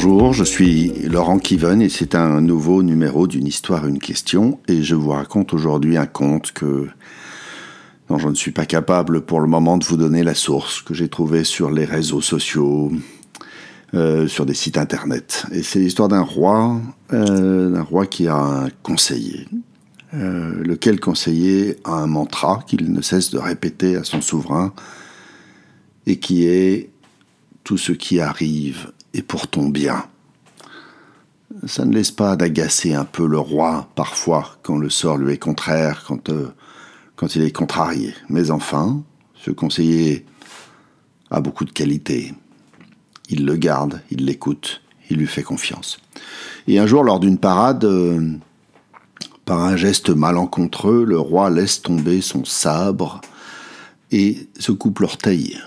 Bonjour, je suis Laurent Kiven et c'est un nouveau numéro d'une histoire, une question. Et je vous raconte aujourd'hui un conte que dont je ne suis pas capable pour le moment de vous donner la source, que j'ai trouvé sur les réseaux sociaux, euh, sur des sites internet. Et c'est l'histoire d'un roi, euh, d'un roi qui a un conseiller, euh, lequel conseiller a un mantra qu'il ne cesse de répéter à son souverain, et qui est tout ce qui arrive et pour ton bien. Ça ne laisse pas d'agacer un peu le roi parfois quand le sort lui est contraire, quand, euh, quand il est contrarié. Mais enfin, ce conseiller a beaucoup de qualités. Il le garde, il l'écoute, il lui fait confiance. Et un jour, lors d'une parade, euh, par un geste malencontreux, le roi laisse tomber son sabre et se coupe l'orteil.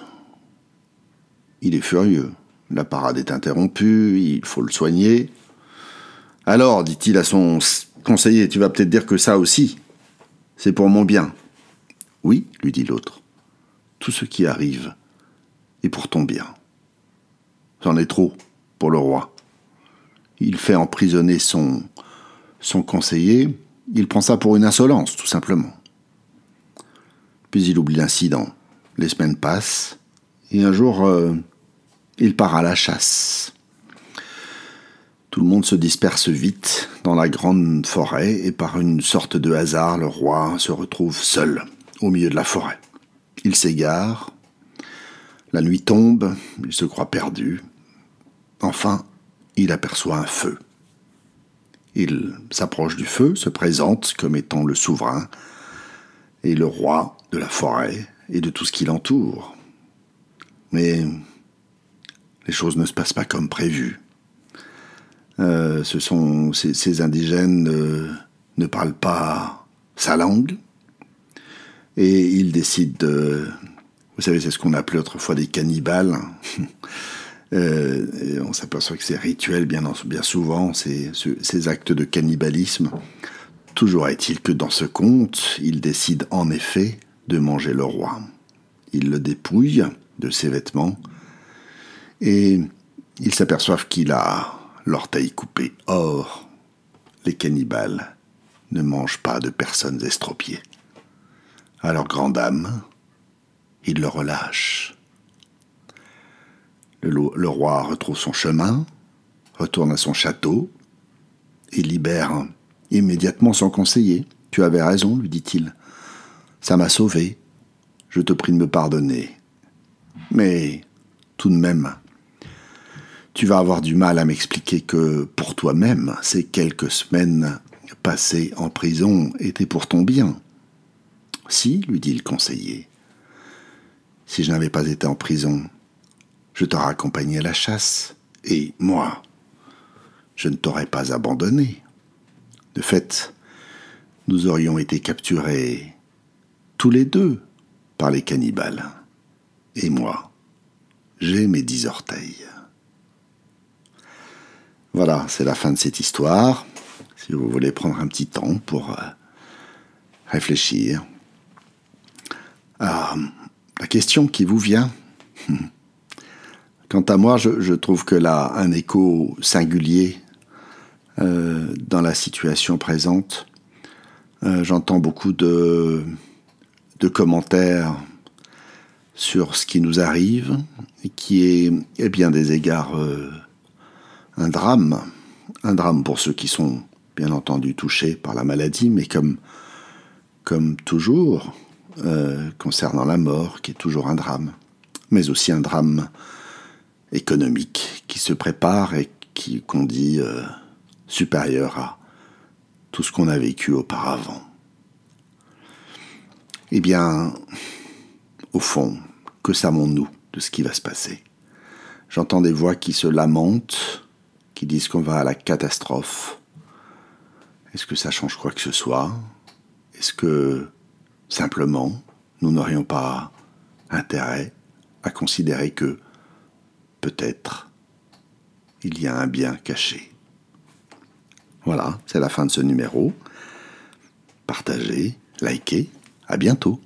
Il est furieux. La parade est interrompue, il faut le soigner. Alors, dit-il à son conseiller, tu vas peut-être dire que ça aussi, c'est pour mon bien. Oui, lui dit l'autre, tout ce qui arrive est pour ton bien. C'en est trop pour le roi. Il fait emprisonner son, son conseiller, il prend ça pour une insolence, tout simplement. Puis il oublie l'incident. Les semaines passent, et un jour, euh, il part à la chasse. Tout le monde se disperse vite dans la grande forêt et par une sorte de hasard, le roi se retrouve seul au milieu de la forêt. Il s'égare, la nuit tombe, il se croit perdu. Enfin, il aperçoit un feu. Il s'approche du feu, se présente comme étant le souverain et le roi de la forêt et de tout ce qui l'entoure. Mais les choses ne se passent pas comme prévu. Euh, ce sont ces, indigènes ne parlent pas sa langue. Et ils décident de vous savez c'est ce qu'on appelait autrefois des cannibales. Euh, on s'aperçoit que c'est rituel bien, souvent ces, ces actes de cannibalisme toujours est-il que dans ce conte ils décident en effet de manger le roi. Ils le dépouillent de ses vêtements et ils s'aperçoivent qu'il a l'orteil coupé. Or, les cannibales ne mangent pas de personnes estropiées. Leur grande âme, ils le relâchent. Le, roi retrouve son chemin, retourne à son château et libère immédiatement son conseiller. Tu avais raison, lui dit-il. Ça m'a sauvé. Je te prie de me pardonner. Mais tout de même, tu vas avoir du mal à m'expliquer que pour toi-même, ces quelques semaines passées en prison étaient pour ton bien. Si, lui dit le conseiller, si je n'avais pas été en prison, je t'aurais accompagné à la chasse, et moi, je ne t'aurais pas abandonné. De fait, nous aurions été capturés tous les deux par les cannibales. Et moi, j'ai mes dix orteils. Voilà, c'est la fin de cette histoire. Si vous voulez prendre un petit temps pour euh, réfléchir. à la question qui vous vient. Quant à moi, je, trouve que là, un écho singulier euh, dans la situation présente. Euh, j'entends beaucoup de, commentaires sur ce qui nous arrive, qui est, bien des égards un drame, un drame pour ceux qui sont bien entendu touchés par la maladie, mais comme, comme toujours, euh, concernant la mort, qui est toujours un drame, mais aussi un drame économique qui se prépare et qui qu'on dit euh, supérieur à tout ce qu'on a vécu auparavant. Eh bien, au fond, que savons-nous de ce qui va se passer? J'entends des voix qui se lamentent, disent qu'on va à la catastrophe. Est-ce que ça change quoi que ce soit? Est-ce que simplement nous n'aurions pas intérêt à considérer que peut-être il y a un bien caché? Voilà, c'est la fin de ce numéro. Partagez, likez, à bientôt.